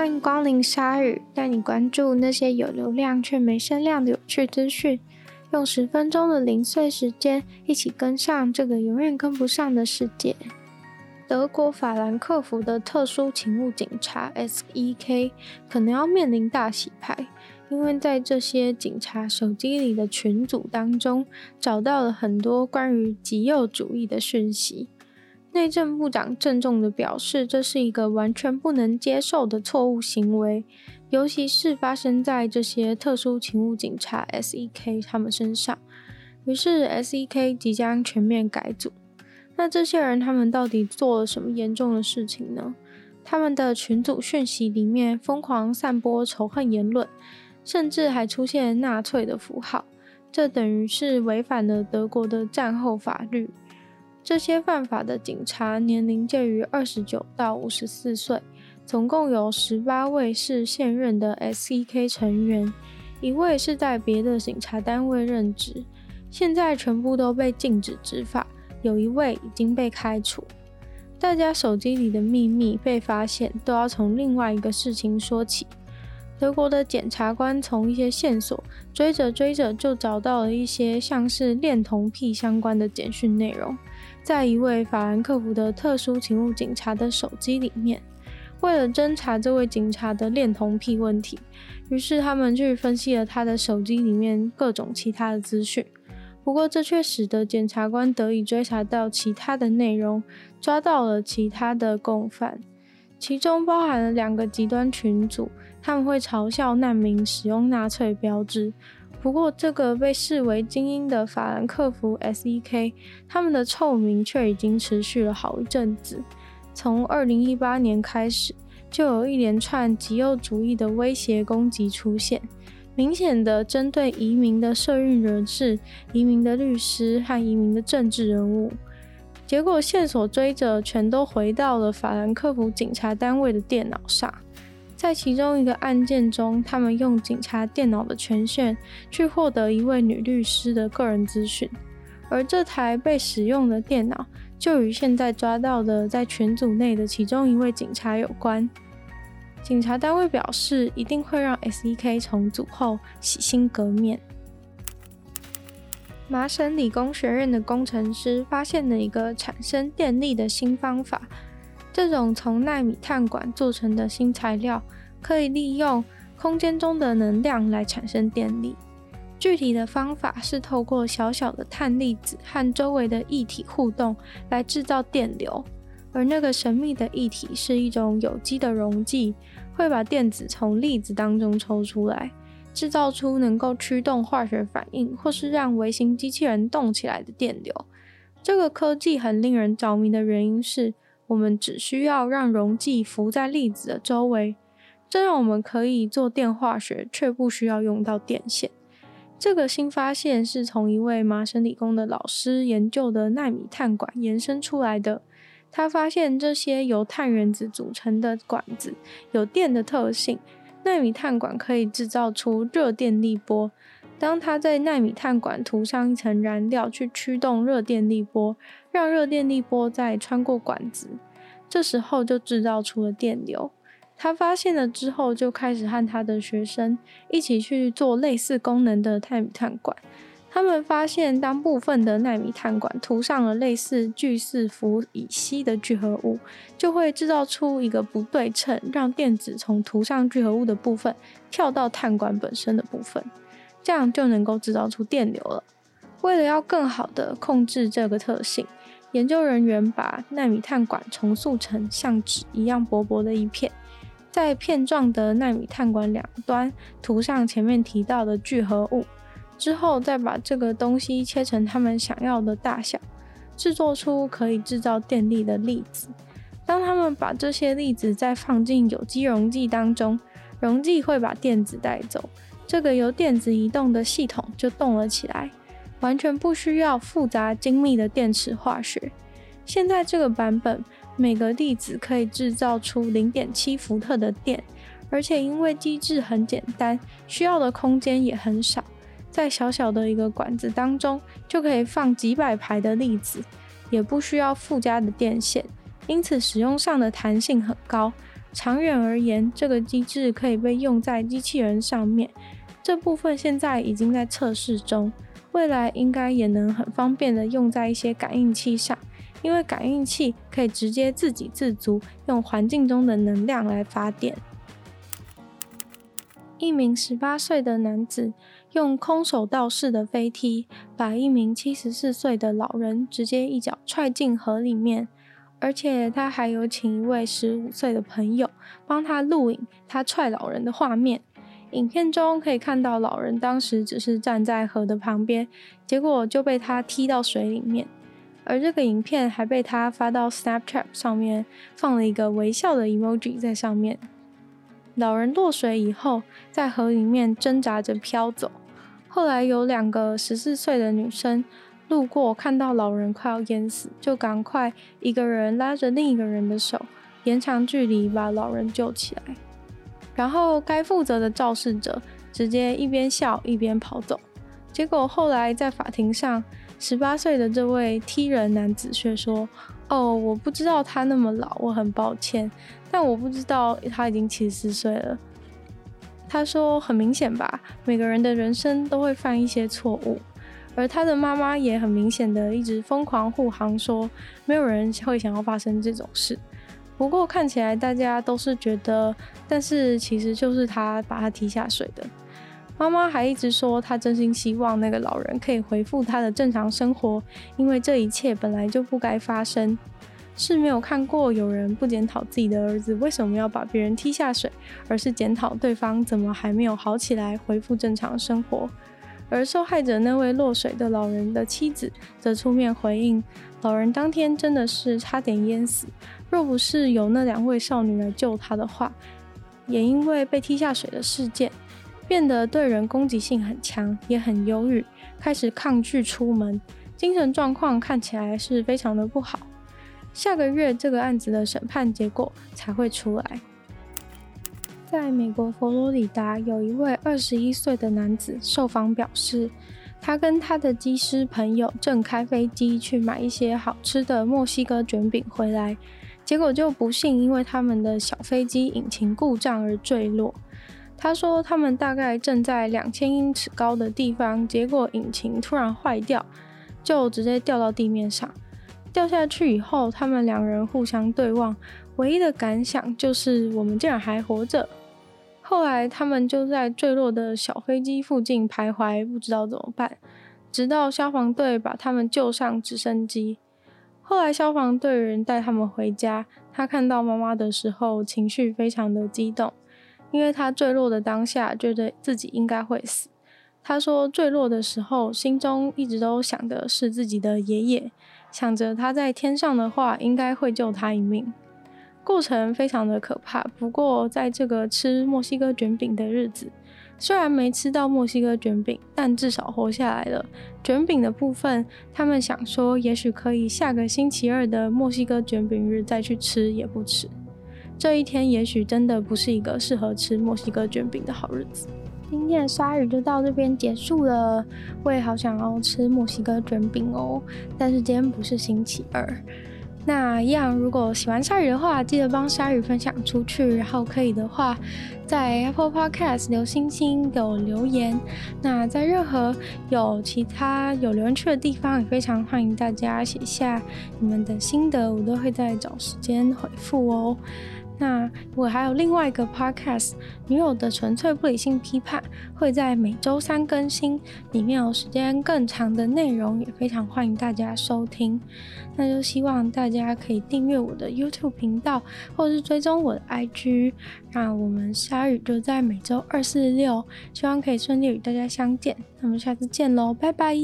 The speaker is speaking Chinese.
欢迎光临鲨语，带你关注那些有流量却没声量的有趣资讯。用十分钟的零碎时间，一起跟上这个永远跟不上的世界。德国法兰克福的特殊勤务警察 SEK 可能要面临大洗牌，因为在这些警察手机里的群组当中，找到了很多关于极右主义的讯息。内政部长郑重地表示，这是一个完全不能接受的错误行为，尤其是发生在这些特殊勤务警察 SEK 他们身上。于是 SEK 即将全面改组。那这些人他们到底做了什么严重的事情呢？他们的群组讯息里面疯狂散播仇恨言论，甚至还出现纳粹的符号，这等于是违反了德国的战后法律。这些犯法的警察年龄介于二十九到五十四岁，总共有十八位是现任的 SEK 成员，一位是在别的警察单位任职，现在全部都被禁止执法，有一位已经被开除。大家手机里的秘密被发现，都要从另外一个事情说起。德国的检察官从一些线索追着追着，就找到了一些像是恋童癖相关的简讯内容。在一位法兰克福的特殊勤务警察的手机里面，为了侦查这位警察的恋童癖问题，于是他们去分析了他的手机里面各种其他的资讯。不过，这却使得检察官得以追查到其他的内容，抓到了其他的共犯，其中包含了两个极端群组，他们会嘲笑难民使用纳粹标志。不过，这个被视为精英的法兰克福 SEK，他们的臭名却已经持续了好一阵子。从二零一八年开始，就有一连串极右主义的威胁攻击出现，明显的针对移民的社运人士、移民的律师和移民的政治人物。结果线索追着，全都回到了法兰克福警察单位的电脑上。在其中一个案件中，他们用警察电脑的权限去获得一位女律师的个人资讯，而这台被使用的电脑就与现在抓到的在群组内的其中一位警察有关。警察单位表示，一定会让 SEK 重组后洗心革面。麻省理工学院的工程师发现了一个产生电力的新方法。这种从纳米碳管做成的新材料，可以利用空间中的能量来产生电力。具体的方法是透过小小的碳粒子和周围的液体互动来制造电流，而那个神秘的液体是一种有机的溶剂，会把电子从粒子当中抽出来，制造出能够驱动化学反应或是让微型机器人动起来的电流。这个科技很令人着迷的原因是，我们只需要让溶剂浮在粒子的周围，这让我们可以做电化学，却不需要用到电线。这个新发现是从一位麻省理工的老师研究的纳米碳管延伸出来的。他发现这些由碳原子组成的管子有电的特性，纳米碳管可以制造出热电力波。当它在纳米碳管涂上一层燃料，去驱动热电力波，让热电力波再穿过管子，这时候就制造出了电流。他发现了之后，就开始和他的学生一起去做类似功能的奈米碳管。他们发现，当部分的纳米碳管涂上了类似聚四氟乙烯的聚合物，就会制造出一个不对称，让电子从涂上聚合物的部分跳到碳管本身的部分。这样就能够制造出电流了。为了要更好的控制这个特性，研究人员把纳米碳管重塑成像纸一样薄薄的一片，在片状的纳米碳管两端涂上前面提到的聚合物，之后再把这个东西切成他们想要的大小，制作出可以制造电力的粒子。当他们把这些粒子再放进有机溶剂当中，溶剂会把电子带走。这个由电子移动的系统就动了起来，完全不需要复杂精密的电池化学。现在这个版本，每个粒子可以制造出零点七伏特的电，而且因为机制很简单，需要的空间也很少，在小小的一个管子当中就可以放几百排的粒子，也不需要附加的电线，因此使用上的弹性很高。长远而言，这个机制可以被用在机器人上面。这部分现在已经在测试中，未来应该也能很方便的用在一些感应器上，因为感应器可以直接自给自足，用环境中的能量来发电。一名十八岁的男子用空手道式的飞踢，把一名七十四岁的老人直接一脚踹进河里面，而且他还有请一位十五岁的朋友帮他录影他踹老人的画面。影片中可以看到老人当时只是站在河的旁边，结果就被他踢到水里面，而这个影片还被他发到 Snapchat 上面，放了一个微笑的 emoji 在上面。老人落水以后，在河里面挣扎着飘走。后来有两个十四岁的女生路过，看到老人快要淹死，就赶快一个人拉着另一个人的手，延长距离把老人救起来。然后该负责的肇事者直接一边笑一边跑走。结果后来在法庭上，十八岁的这位踢人男子却说：“哦，我不知道他那么老，我很抱歉。”但我不知道他已经七十四岁了。他说：“很明显吧，每个人的人生都会犯一些错误。”而他的妈妈也很明显的一直疯狂护航，说没有人会想要发生这种事。不过看起来大家都是觉得，但是其实就是他把他踢下水的。妈妈还一直说，她真心希望那个老人可以恢复他的正常生活，因为这一切本来就不该发生。是没有看过有人不检讨自己的儿子为什么要把别人踢下水，而是检讨对方怎么还没有好起来，恢复正常生活。而受害者那位落水的老人的妻子则出面回应，老人当天真的是差点淹死，若不是有那两位少女来救他的话，也因为被踢下水的事件，变得对人攻击性很强，也很忧郁，开始抗拒出门，精神状况看起来是非常的不好。下个月这个案子的审判结果才会出来。在美国佛罗里达，有一位二十一岁的男子受访表示，他跟他的机师朋友正开飞机去买一些好吃的墨西哥卷饼回来，结果就不幸因为他们的小飞机引擎故障而坠落。他说，他们大概正在两千英尺高的地方，结果引擎突然坏掉，就直接掉到地面上。掉下去以后，他们两人互相对望，唯一的感想就是我们竟然还活着。后来他们就在坠落的小飞机附近徘徊，不知道怎么办，直到消防队把他们救上直升机。后来消防队人带他们回家，他看到妈妈的时候，情绪非常的激动，因为他坠落的当下觉得自己应该会死。他说坠落的时候，心中一直都想的是自己的爷爷。想着他在天上的话，应该会救他一命。过程非常的可怕，不过在这个吃墨西哥卷饼的日子，虽然没吃到墨西哥卷饼，但至少活下来了。卷饼的部分，他们想说，也许可以下个星期二的墨西哥卷饼日再去吃也不迟。这一天也许真的不是一个适合吃墨西哥卷饼的好日子。今天的鲨鱼就到这边结束了。我也好想要吃墨西哥卷饼哦，但是今天不是星期二。那一样，如果喜欢鲨鱼的话，记得帮鲨鱼分享出去，然后可以的话，在 Apple Podcast 留星星给我留言。那在任何有其他有留言区的地方，也非常欢迎大家写下你们的心得，我都会在找时间回复哦。那我还有另外一个 podcast，女友的纯粹不理性批判，会在每周三更新，里面有时间更长的内容，也非常欢迎大家收听。那就希望大家可以订阅我的 YouTube 频道，或是追踪我的 IG。那我们鲨语就在每周二、四、六，希望可以顺利与大家相见。那么下次见喽，拜拜。